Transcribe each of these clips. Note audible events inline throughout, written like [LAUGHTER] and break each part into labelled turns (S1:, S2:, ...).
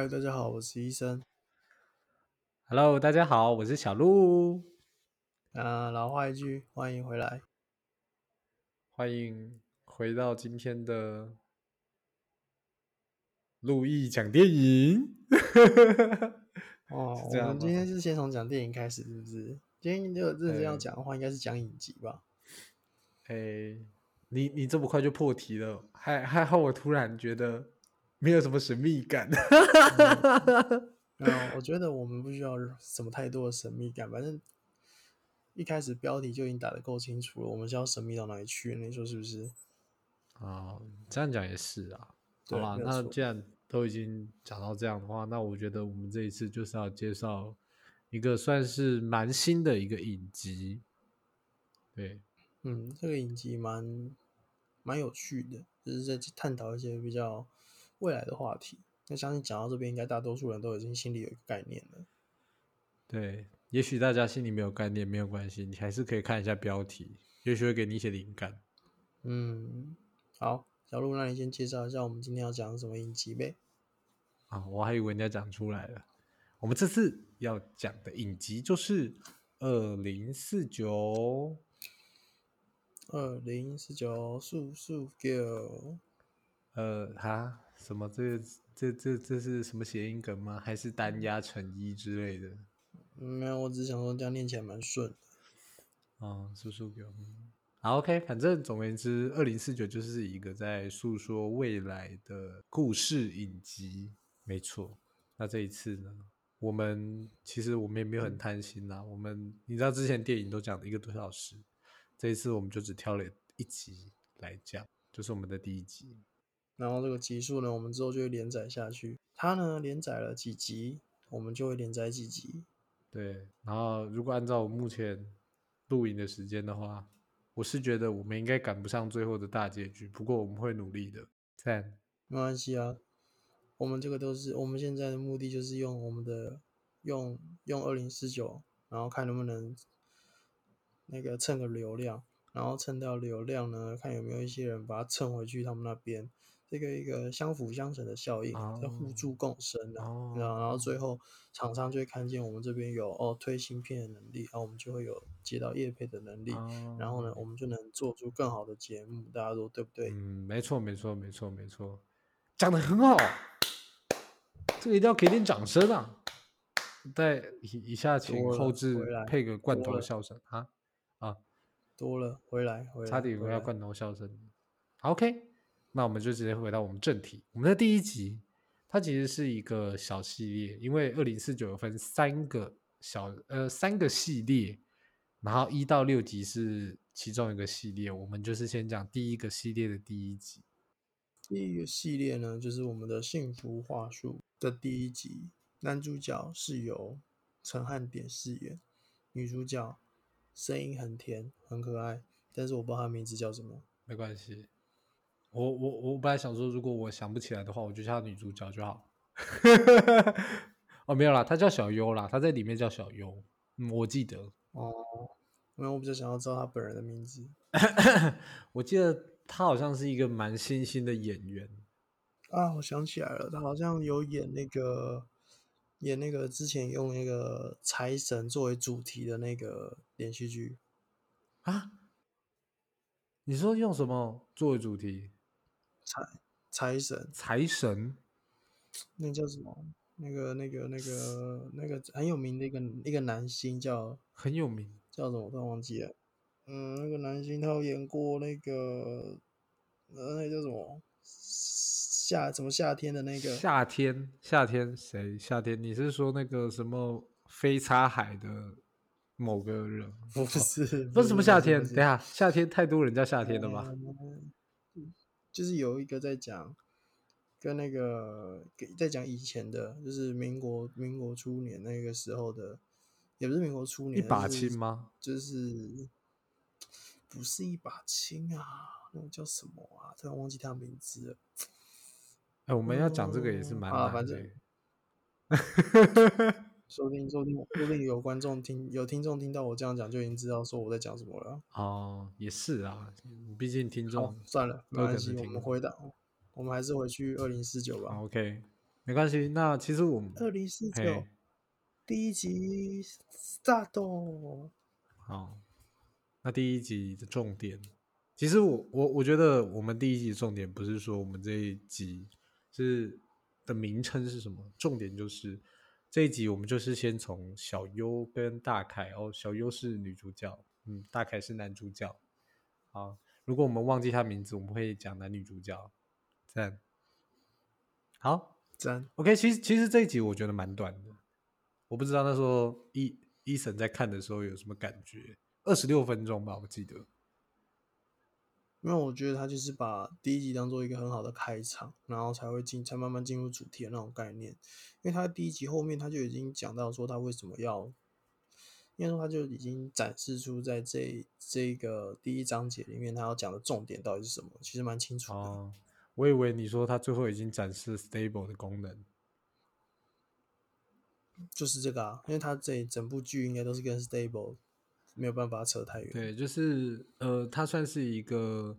S1: 嗨，大家好，我是医生。
S2: Hello，大家好，我是小鹿，
S1: 啊，老话一句，欢迎回来。
S2: 欢迎回到今天的陆毅讲电影。[LAUGHS] [LAUGHS]
S1: 哦，
S2: 是这样
S1: 我们今天是先从讲电影开始，是不是？今天如果认真要
S2: 对
S1: 讲的话，应该是讲影集吧？
S2: 哎，你你这么快就破题了，还还好，我突然觉得没有什么神秘感。
S1: 没 [LAUGHS] 有，我觉得我们不需要什么太多的神秘感，反正一开始标题就已经打得够清楚了，我们是要神秘到哪里去？你说是不是？
S2: 啊，这样讲也是啊。好啦，
S1: 对没有错
S2: 那既然都已经讲到这样的话，那我觉得我们这一次就是要介绍一个算是蛮新的一个影集。对，
S1: 嗯，这个影集蛮蛮有趣的，就是在探讨一些比较未来的话题。那相信讲到这边，应该大多数人都已经心里有一个概念了。
S2: 对，也许大家心里没有概念，没有关系，你还是可以看一下标题，也许会给你一些灵感。
S1: 嗯，好，小鹿，那你先介绍一下我们今天要讲什么影集呗？
S2: 啊，我还以为人家讲出来了。我们这次要讲的影集就是二零四九，
S1: 二零四九速速 Go，
S2: 呃，哈，什么？这个这这这是什么谐音梗吗？还是单压成一之类的？
S1: 嗯没有，我只是想说这样念起来蛮顺的。
S2: 啊，叔叔给我们。好，OK，反正总而言之，二零四九就是一个在诉说未来的故事影集，没错。那这一次呢，我们其实我们也没有很贪心啦，我们你知道之前电影都讲了一个多小时，这一次我们就只挑了一集来讲，就是我们的第一集。
S1: 然后这个集数呢，我们之后就会连载下去。它呢连载了几集，我们就会连载几集。
S2: 对，然后如果按照我目前录影的时间的话，我是觉得我们应该赶不上最后的大结局，不过我们会努力的。赞。
S1: 没关系啊，我们这个都是我们现在的目的，就是用我们的用用二零四九，然后看能不能那个蹭个流量，然后蹭到流量呢，看有没有一些人把它蹭回去他们那边，这个一个相辅相成的效应，
S2: 哦
S1: 互助共生的、
S2: 哦
S1: 然后然后最后厂商就会看见我们这边有哦推芯片的能力，然后我们就会有接到业配的能力，
S2: 哦
S1: 然后呢，我们就能做出更好的节目，大家说对不对？
S2: 嗯，没错，没错，没错，没错，讲的很好，这个一定要给点掌声啊！在以以下请后置配个罐头笑声啊啊，
S1: 多了，回来回来，
S2: 差点以要罐头笑声。OK，那我们就直接回到我们正题。我们的第一集，它其实是一个小系列，因为二零四九有分三个小呃三个系列，然后一到六集是其中一个系列。我们就是先讲第一个系列的第一集。
S1: 第一个系列呢，就是我们的幸福话术的第一集，男主角是由陈汉典饰演，女主角声音很甜很可爱，但是我不知道她名字叫什么。
S2: 没关系，我我我本来想说，如果我想不起来的话，我就叫她女主角就好。[LAUGHS] 哦，没有啦，她叫小优啦，她在里面叫小优，嗯，我记得，
S1: 哦，因为我比较想要知道她本人的名字。[LAUGHS]
S2: 我记得她好像是一个蛮新兴的演员
S1: 啊，我想起来了，她好像有演那个演那个之前用那个财神作为主题的那个连续剧。
S2: 啊。你说用什么作为主题？
S1: 财财神，
S2: 财神 [TSK]
S1: 那个叫什么？那个、那个、那个、那个很有名的一个一个男星叫
S2: 很有名，
S1: 叫什么？我突然忘记了。嗯，那个男星他有演过那个呃，那个叫什么？夏什么夏天的那个？
S2: 夏天夏天谁？夏天你是说那个什么飞叉海的某个人？
S1: 不是，
S2: 不是什么夏天？等一下，夏天太多人叫夏天了吧？
S1: 嗯就是有一个在讲，跟那个给在讲以前的，就是民国民国初年那个时候的，也不是民国初年，
S2: 一把
S1: 就是
S2: 青吗？
S1: 就是不是一把青啊，那个叫什么啊？突然忘记他名字了。
S2: 哎、我们要讲这个也是蛮
S1: 嗯啊
S2: 难的
S1: 反正
S2: 欸。[LAUGHS]
S1: 说不定说不定说不定有观众听有听众听到我这样讲，就已经知道说我在讲什么了。
S2: 哦，也是啊，毕竟听众，
S1: 算了，没关系，我们回到，我们还是回去二零四九吧。
S2: OK，没没关系。那其实我们
S1: 二零四九第一集 start。
S2: 好，那第一集的重点，其实我我我觉得我们第一集的重点不是说我们这一集是的名称是什么，重点就是这一集我们就是先从小优跟大凯哦，小优是女主角，嗯，大凯是男主角。好，如果我们忘记他名字，我们会讲男女主角。赞。好
S1: 赞
S2: ，，OK，其实其实这一集我觉得蛮短的，我不知道那时候伊伊森在看的时候有什么感觉，二十六分钟吧，我记得。
S1: 因为我觉得他就是把第一集当做一个很好的开场，然后才会进，才慢慢进入主题的那种概念。因为他第一集后面他就已经讲到说他为什么要，应该说他就已经展示出在这这个第一章节里面他要讲的重点到底是什么，其实蛮清楚的。
S2: 哦，我以为你说他最后已经展示 stable 的功能。
S1: 就是这个啊，因为他这整部剧应该都是跟 stable 没有办法扯太远。
S2: 对，就是呃，它算是一个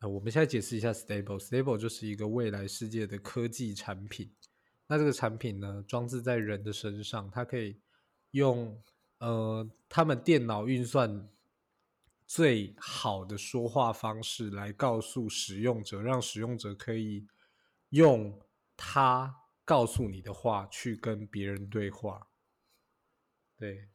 S2: 呃，我们现在解释一下 stable，stable 就是一个未来世界的科技产品。那这个产品呢，装置在人的身上，它可以用呃他们电脑运算最好的说话方式来告诉使用者，让使用者可以用他告诉你的话去跟别人对话。对，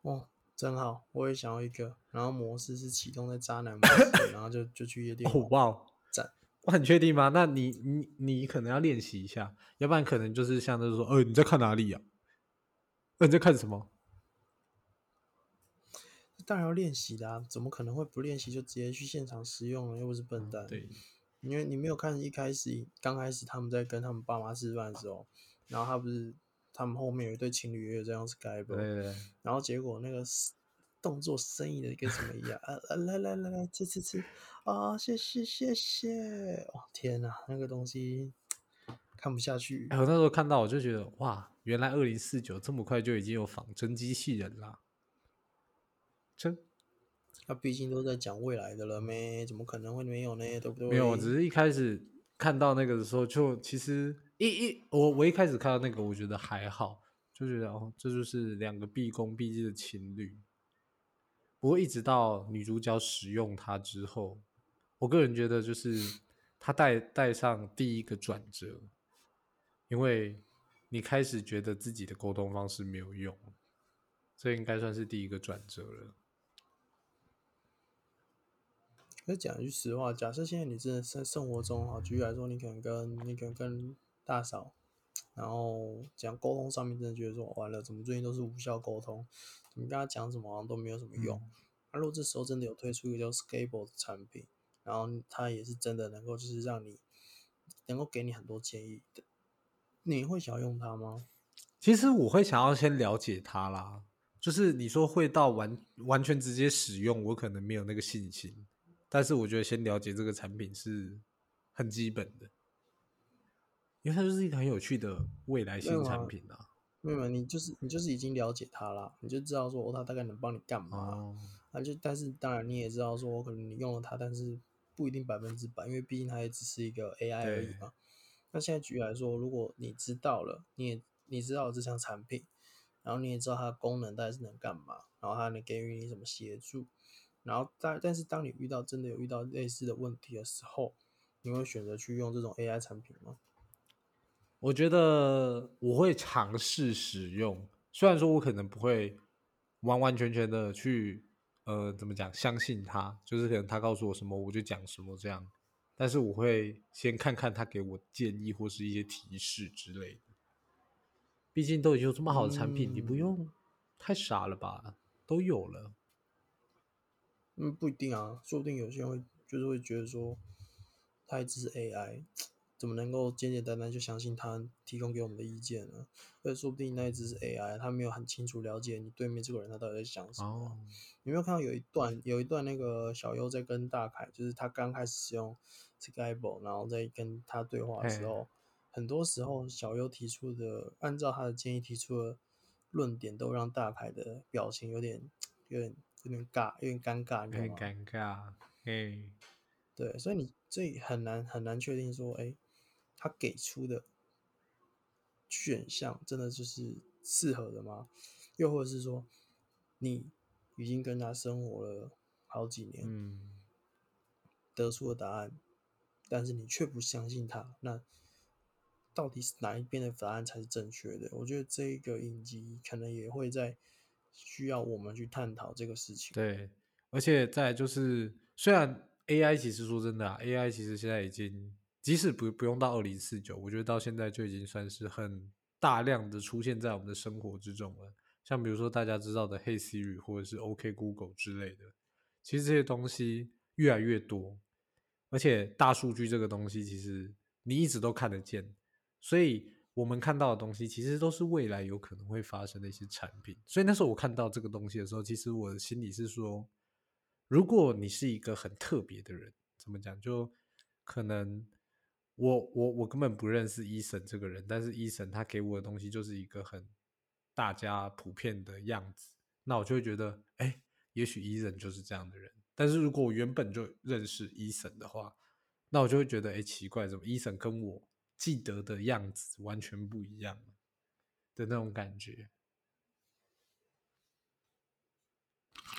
S1: 哦，真好，我也想要一个。然后模式是启动在渣男模式，然后就就去夜店
S2: 哦
S1: 玩。
S2: 哇哦，
S1: 赞！
S2: 我很确定吗？那你你你可能要练习一下，要不然可能就是像就是说，呃，你在看哪里呀、呃，你在看什么？
S1: 当然要练习的啊，怎么可能会不练习就直接去现场使用呢？又不是笨蛋。
S2: 嗯对，
S1: 因为你没有看一开始刚开始他们在跟他们爸妈吃饭的时候，然后他不是他们后面有一对情侣也有这样
S2: 对对对，
S1: 然后结果那个动作生意的跟什么一样啊啊来来来来吃吃吃啊谢谢谢谢哦天哪那个东西看不下去
S2: 哎，我那时候看到我就觉得，哇，原来二零四九这么快就已经有仿真机器人啦，真
S1: 他毕竟都在讲未来的了咩，怎么可能会没有呢？对不对？
S2: 没有，我只是一开始看到那个的时候，就其实一一我我一开始看到那个，我觉得还好，就觉得哦，这就是两个毕恭毕敬的情侣。不过一直到女主角使用它之后，我个人觉得就是它带带上第一个转折，因为你开始觉得自己的沟通方式没有用，这应该算是第一个转折了。
S1: 可是讲一句实话，假设现在你真的生生活中哈，举例来说，你可能跟你可能跟大嫂，然后讲沟通上面真的觉得说完了，怎么最近都是无效沟通，你跟他讲什么好像都没有什么用。那、如果这时候真的有推出一个叫 Scable 的产品，然后它也是真的能够就是让你能够给你很多建议的，你会想要用它吗？
S2: 其实我会想要先了解它啦，就是你说会到完完全直接使用，我可能没有那个信心。但是我觉得先了解这个产品是很基本的，因为它就是一个很有趣的未来新产品啊。
S1: 没有，没有你就是你就是已经了解它啦，你就知道说哦，它大概能帮你干嘛。
S2: 哦，
S1: 那就但是当然你也知道说，可能你用了它，但是不一定百分之百，因为毕竟它也只是一个 AI 而已嘛。那现在举例来说，如果你知道了，你也你知道这项产品，然后你也知道它的功能大概是能干嘛，然后它能给予你什么协助，然后但但是当你遇到真的有遇到类似的问题的时候，你会选择去用这种 AI 产品吗？
S2: 我觉得我会尝试使用，虽然说我可能不会完完全全的去呃怎么讲相信他，就是可能他告诉我什么我就讲什么这样，但是我会先看看他给我建议或是一些提示之类的。毕竟都已经有这么好的产品，你不
S1: 嗯
S2: 用太傻了吧？都有了，
S1: 嗯，不一定啊，说不定有些人会就是会觉得说，它也只是 AI，怎么能够简简单单就相信它提供给我们的意见呢？而且说不定那一只是 AI，它没有很清楚了解你对面这个人他到底在想什么。
S2: 哦，
S1: 你有没有看到有一段有一段那个小优在跟大凯，就是他刚开始使用 Skype，然后在跟他对话的时候，很多时候小优提出的，按照他的建议提出的论点，都让大凯的表情有点有点有点尬，有点尴尬，你知
S2: 有？点尴尬，哎，
S1: 对，所以你这很难很难确定说，哎，他给出的选项真的就是适合的吗？又或者是说，你已经跟他生活了好几年，
S2: 嗯，
S1: 得出的答案，但是你却不相信他，那到底是哪一边的答案才是正确的？我觉得这个影集可能也会在需要我们去探讨这个事情。
S2: 对，而且再就是，虽然 AI 其实说真的啊，AI 其实现在已经，即使不不用到二零四九，我觉得到现在就已经算是很大量的出现在我们的生活之中了。像比如说大家知道的 Hey Siri 或者是 OK Google 之类的，其实这些东西越来越多，而且大数据这个东西其实你一直都看得见，所以我们看到的东西其实都是未来有可能会发生的一些产品。所以那时候我看到这个东西的时候，其实我的心里是说，如果你是一个很特别的人，怎么讲？就可能我我我根本不认识伊森这个人，但是伊森他给我的东西就是一个很大家普遍的样子，那我就会觉得，哎，也许伊森就是这样的人。但是如果我原本就认识伊森的话，那我就会觉得，哎，奇怪，怎么伊森跟我记得的样子完全不一样的那种感觉？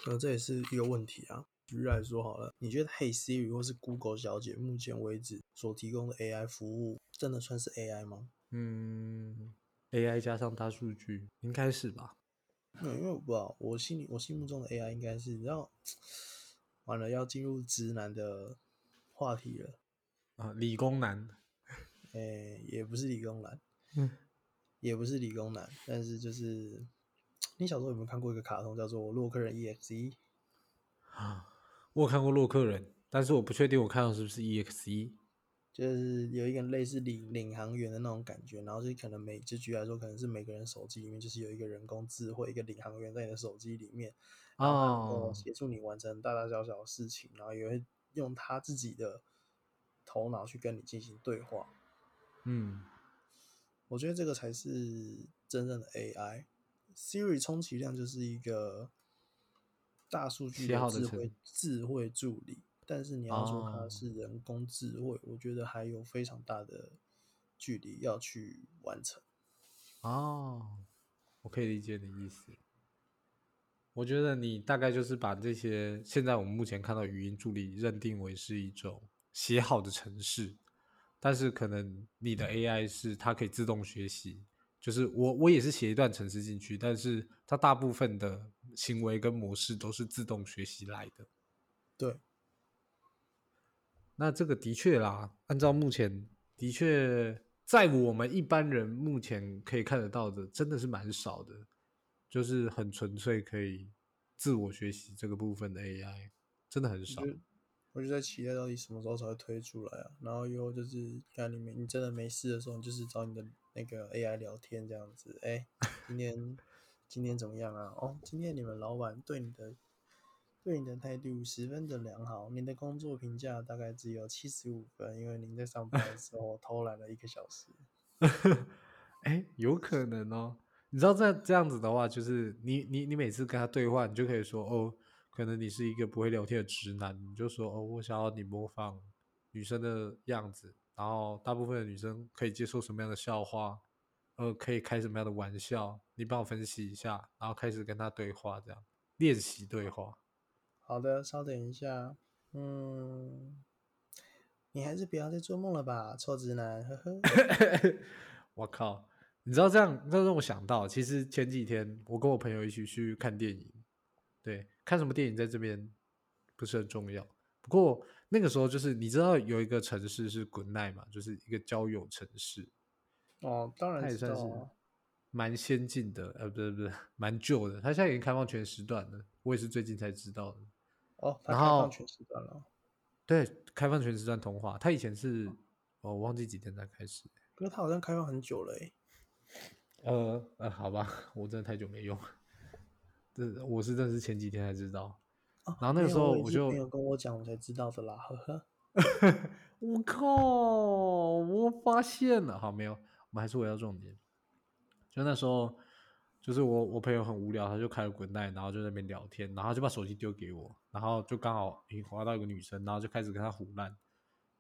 S1: 呃，这也是一个问题啊。举例来说好了，你觉得 Hey Siri 或是 Google 小姐目前为止所提供的 AI 服务，真的算是 AI 吗？
S2: 嗯，AI 加上大数据，应该是吧？
S1: 嗯，因为我不知道，我心里我心目中的 AI 应该是，然后完了要进入直男的话题了。
S2: 啊，理工男，
S1: 诶、也不是理工男，
S2: 嗯，
S1: 也不是理工男，但是就是你小时候有没有看过一个卡通叫做《洛克人 E EXE》？
S2: 啊，我有看过洛克人，但是我不确定我看到是不是 E EXE。
S1: 就是有一个类似领领航员的那种感觉，然后就可能每就举例来说，可能是每个人手机里面就是有一个人工智慧，一个领航员在你的手机里面，
S2: 哦，
S1: 协助你完成大大小小的事情，然后也会用他自己的头脑去跟你进行对话。
S2: 嗯，
S1: 我觉得这个才是真正的 AI。Siri 充其量就是一个大数据
S2: 的
S1: 的智慧
S2: 程
S1: 智慧助理，但是你要说它
S2: 哦
S1: 是人工智慧，我觉得还有非常大的距离要去完成。
S2: 哦，我可以理解你的意思。我觉得你大概就是把这些现在我们目前看到语音助理认定为是一种写好的程式，但是可能你的 AI 是它可以自动学习，就是我我也是写一段程式进去，但是它大部分的行为跟模式都是自动学习来的。
S1: 对，
S2: 那这个的确啦，按照目前的确在我们一般人目前可以看得到的，真的是蛮少的，就是很纯粹可以自我学习这个部分的 AI，真的很少
S1: 我。就在期待到底什么时候才会推出来啊。然后以后就是看你没你真的没事的时候，你就是找你的那个 AI 聊天这样子。哎，今天今天怎么样啊？哦，今天你们老板对你的对你的态度十分的良好，您的工作评价大概只有七十五分，因为您在上班的时候 [LAUGHS] 偷懒了一个小时。[LAUGHS]
S2: 哎，有可能哦。你知道这这样子的话，就是你你你每次跟他对话，你就可以说哦，可能你是一个不会聊天的直男，你就说哦，我想要你模仿女生的样子，然后大部分的女生可以接受什么样的笑话，呃，可以开什么样的玩笑，你帮我分析一下，然后开始跟他对话，这样练习对话。
S1: 好的，稍等一下。嗯，你还是不要再做梦了吧，臭直男，呵呵。[LAUGHS]
S2: 我靠！你知道这样，这让我想到，其实前几天我跟我朋友一起去看电影，对，看什么电影在这边不是很重要。不过那个时候就是你知道有一个城市是 Good Night 嘛，就是一个交友城市，
S1: 哦，当然
S2: 它也算是。蛮先进的，呃，不是不是，蛮旧的。它现在已经开放全时段了，我也是最近才知道的。
S1: 哦，它
S2: 然后
S1: 开放全时段了。
S2: 对，开放全时段通话，它以前是哦，我忘记几天才开始。
S1: 可是它好像开放很久了诶。
S2: 呃呃，好吧，我真的太久没用，这我是真的是前几天才知道。
S1: 哦
S2: 然后那个时候我就
S1: 是朋友跟我讲，我才知道的啦，呵呵。[LAUGHS]
S2: 我靠，我发现了，好没有，我们还是回到重点。就那时候，就是我我朋友很无聊，他就开了滚蛋，然后就在那边聊天，然后就把手机丢给我，然后就刚好诶滑到一个女生，然后就开始跟她胡烂，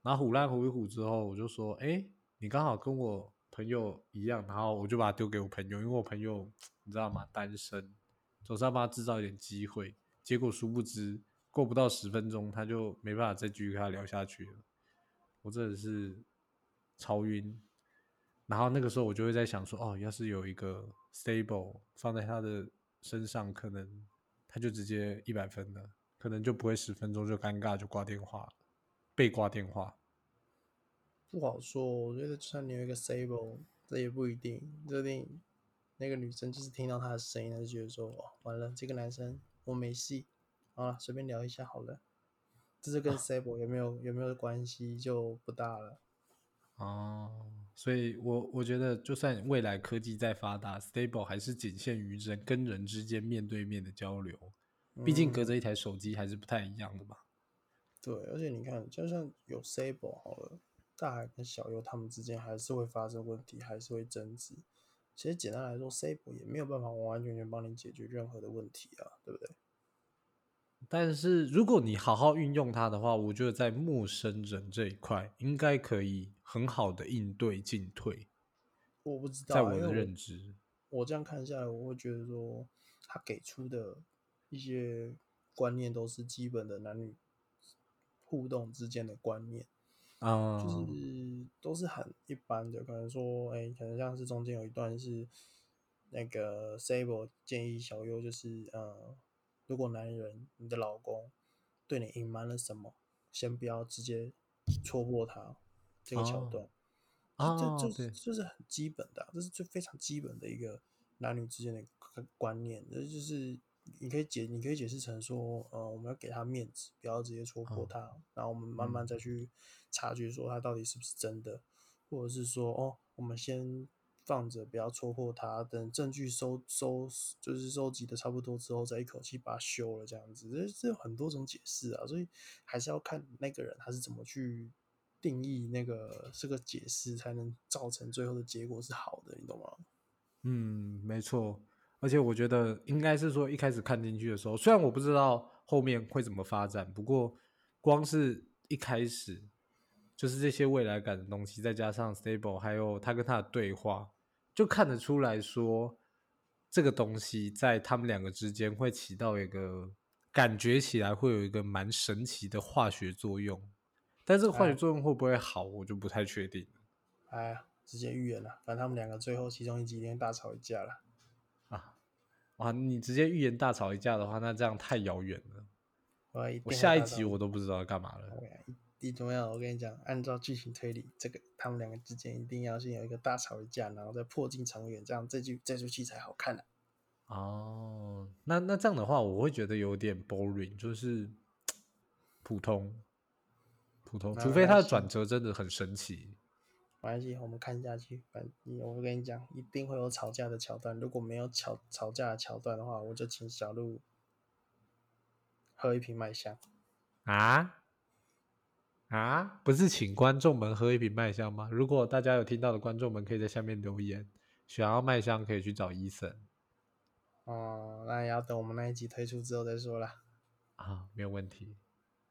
S2: 然后胡烂胡一胡之后，我就说，哎，你刚好跟我朋友一样，然后我就把它丢给我朋友，因为我朋友 [TSK] 你知道吗？单身，总是要帮他制造一点机会。结果殊不知，过不到十分钟，他就没办法再继续跟他聊下去了。我真的是超晕。然后那个时候我就会在想说，哦，要是有一个 stable 放在他的身上，可能他就直接一百分了，可能就不会十分钟就尴尬就挂电话，被挂电话。
S1: 不好说，我觉得就算你有一个 stable，这也不一定，这定那个女生就是听到他的声音，她就觉得说，哦，完了，这个男生我没戏，好了，随便聊一下好了。这是跟 stable 有没有有没有关系就不大了。
S2: 哦，所以我我觉得，就算未来科技再发达，stable 还是仅限于人跟人之间面对面的交流，毕竟隔着一台手机还是不太一样的嘛。
S1: 对，而且你看，就算有 stable 好了，大海跟小优他们之间还是会发生问题，还是会争执。其实简单来说，stable 也没有办法完完全全帮你解决任何的问题啊，对不对？
S2: 但是如果你好好运用它的话，我觉得在陌生人这一块应该可以很好的应对进退。
S1: 我不知道，
S2: 在我的认知，
S1: 我这样看下来，我会觉得说，他给出的一些观念都是基本的男女互动之间的观念
S2: 啊，
S1: 就是都是很一般的。可能说，哎，可能像是中间有一段是那个 Sable 建议小优，就是呃。如果男人，你的老公对你隐瞒了什么，先不要直接戳破他。这个桥段，这就是就是很基本的，这是最非常基本的一个男女之间的观念。这就是你可以解，你可以解释成说，呃，我们要给他面子，不要直接戳破他，然后我们慢慢再去察觉说他到底是不是真的，或者是说，哦，我们先。放着，不要戳破他。等证据收收，就是收集的差不多之后，再一口气把它修了，这样子。这这有很多种解释啊，所以还是要看那个人他是怎么去定义那个这个解释，才能造成最后的结果是好的，你懂吗？
S2: 嗯，没错。而且我觉得应该是说，一开始看进去的时候，虽然我不知道后面会怎么发展，不过光是一开始就是这些未来感的东西，再加上 stable，还有他跟他的对话。就看得出来说，这个东西在他们两个之间会起到一个感觉起来会有一个蛮神奇的化学作用，但这个化学作用会不会好，我就不太确定。
S1: 哎呀，直接预言了，反正他们两个最后其中一集一定大吵一架了。
S2: 啊，你直接预言大吵一架的话，那这样太遥远了。
S1: 我
S2: 下一集我都不知道要干嘛了。
S1: 最重要，我跟你讲，按照剧情推理，这个他们两个之间一定要先有一个大吵一架，然后再破镜重圆，这样这剧这出戏才好看的。
S2: 哦，那那这样的话，我会觉得有点 boring，就是普通普通，除非他的转折真的很神奇。
S1: 没关系，我们看下去。反正我跟你讲，一定会有吵架的桥段。如果没有吵吵架的桥段的话，我就请小鹿喝一瓶麦香
S2: 啊。啊，不是请观众们喝一瓶麦香吗？如果大家有听到的观众们，可以在下面留言，想要麦香可以去找医生。
S1: 哦，那也要等我们那一集推出之后再说了。
S2: 啊，没有问题，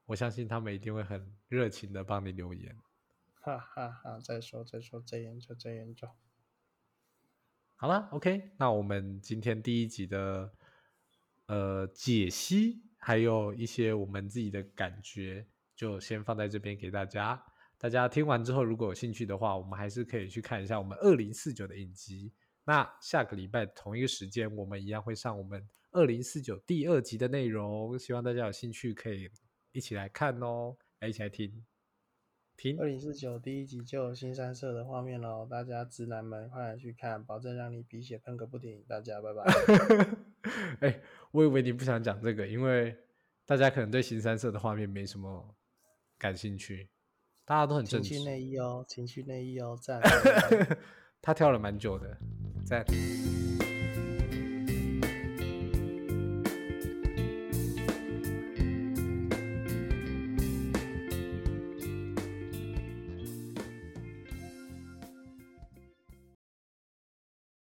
S2: 我相信他们一定会很热情的帮你留言。
S1: 哈哈哈，再说再说，再研究再研究。
S2: 好了，OK，那我们今天第一集的呃解析，还有一些我们自己的感觉。就先放在这边给大家。大家听完之后，如果有兴趣的话，我们还是可以去看一下我们二零四九的影集。那下个礼拜同一个时间，我们一样会上我们二零四九第二集的内容。希望大家有兴趣可以一起来看哦，来一起来听。听
S1: 二零四九第一集就有新三色的画面喽，大家直男们快点去看，保证让你鼻血喷个不停。大家拜拜。[LAUGHS]
S2: 哎，我以为你不想讲这个，因为大家可能对新三色的画面没什么。感兴趣，大家都很正
S1: 情趣内衣哦，情趣内衣哦，赞。[LAUGHS]
S2: 他跳了蛮久的，赞。